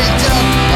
picked up.